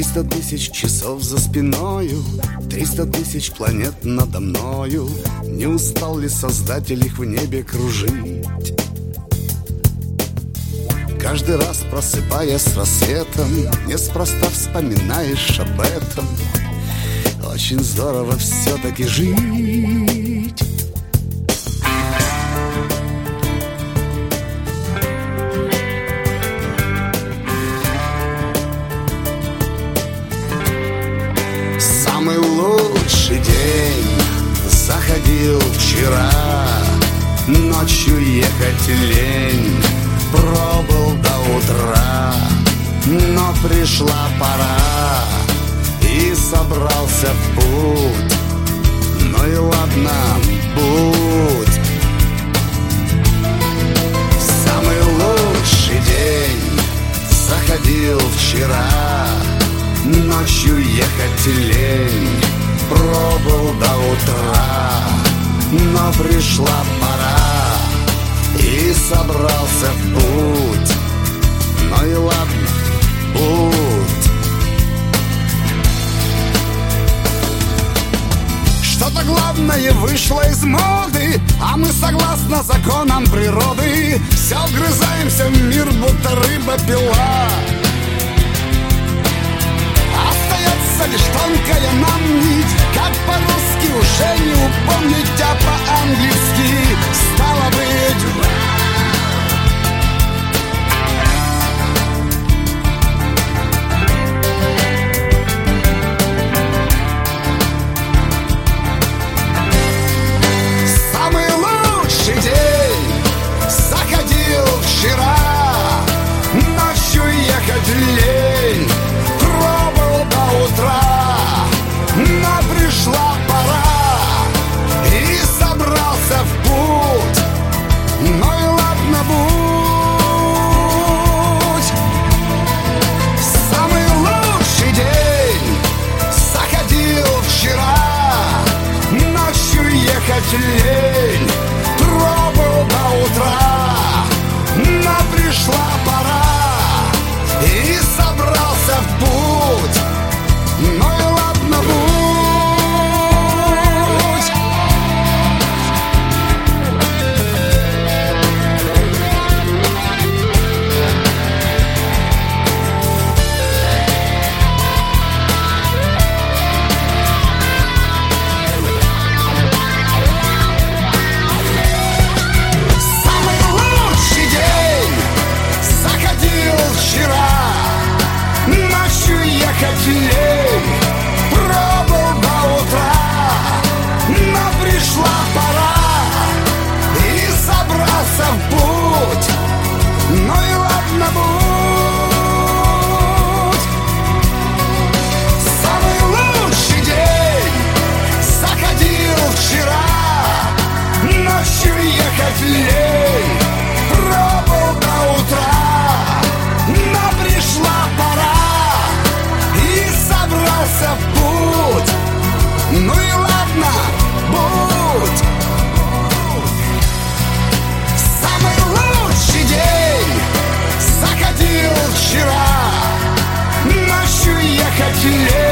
Триста тысяч часов за спиною Триста тысяч планет надо мною. Не устал ли создатель их в небе кружить? Каждый раз просыпаясь с рассветом Неспроста вспоминаешь об этом. Очень здорово все-таки жить лучший день заходил вчера. Ночью ехать лень Пробыл до утра. Но пришла пора И собрался в путь. Ну и ладно, будь. Самый лучший день заходил вчера. Ночью ехать лень Пробыл до утра Но пришла пора И собрался в путь. Ну и ладно, будь Что-то главное вышло из моды А мы согласно законам природы Все вгрызаемся в мир, будто рыба-пила Остается тонкая нам нить. Как по-русски уже не упомнить, а по-английски. Стало быть ехать лень. Пробыл до утра, но пришла пора. учителей Пробыл до утра Но пришла пора И собрался в путь. Ну и ладно будет te.